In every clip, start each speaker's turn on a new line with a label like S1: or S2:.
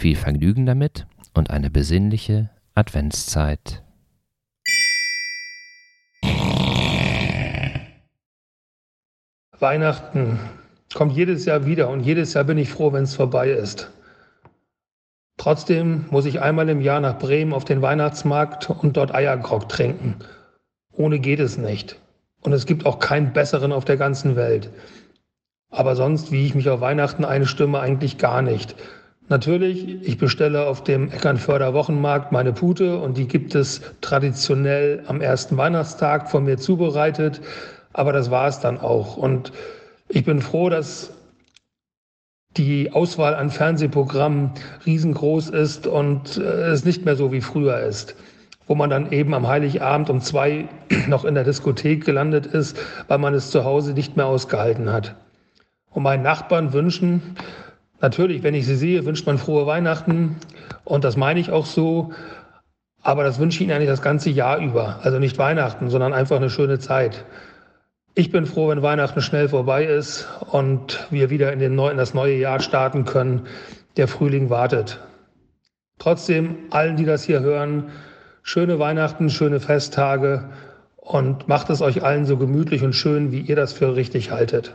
S1: Viel Vergnügen damit und eine besinnliche Adventszeit.
S2: Weihnachten kommt jedes Jahr wieder und jedes Jahr bin ich froh, wenn es vorbei ist. Trotzdem muss ich einmal im Jahr nach Bremen auf den Weihnachtsmarkt und dort Eiergrog trinken. Ohne geht es nicht. Und es gibt auch keinen besseren auf der ganzen Welt. Aber sonst, wie ich mich auf Weihnachten einstimme, eigentlich gar nicht. Natürlich, ich bestelle auf dem Eckernförder Wochenmarkt meine Pute und die gibt es traditionell am ersten Weihnachtstag von mir zubereitet. Aber das war es dann auch. Und ich bin froh, dass die Auswahl an Fernsehprogrammen riesengroß ist und äh, es nicht mehr so wie früher ist, wo man dann eben am Heiligabend um zwei noch in der Diskothek gelandet ist, weil man es zu Hause nicht mehr ausgehalten hat. Und meinen Nachbarn wünschen, natürlich, wenn ich sie sehe, wünscht man frohe Weihnachten und das meine ich auch so, aber das wünsche ich ihnen eigentlich das ganze Jahr über. Also nicht Weihnachten, sondern einfach eine schöne Zeit. Ich bin froh, wenn Weihnachten schnell vorbei ist und wir wieder in, Neu in das neue Jahr starten können. Der Frühling wartet. Trotzdem, allen, die das hier hören, schöne Weihnachten, schöne Festtage und macht es euch allen so gemütlich und schön, wie ihr das für richtig haltet.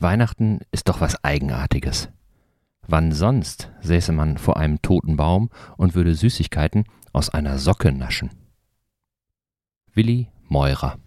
S1: Weihnachten ist doch was Eigenartiges. Wann sonst säße man vor einem toten Baum und würde Süßigkeiten aus einer Socke naschen? Willi Meurer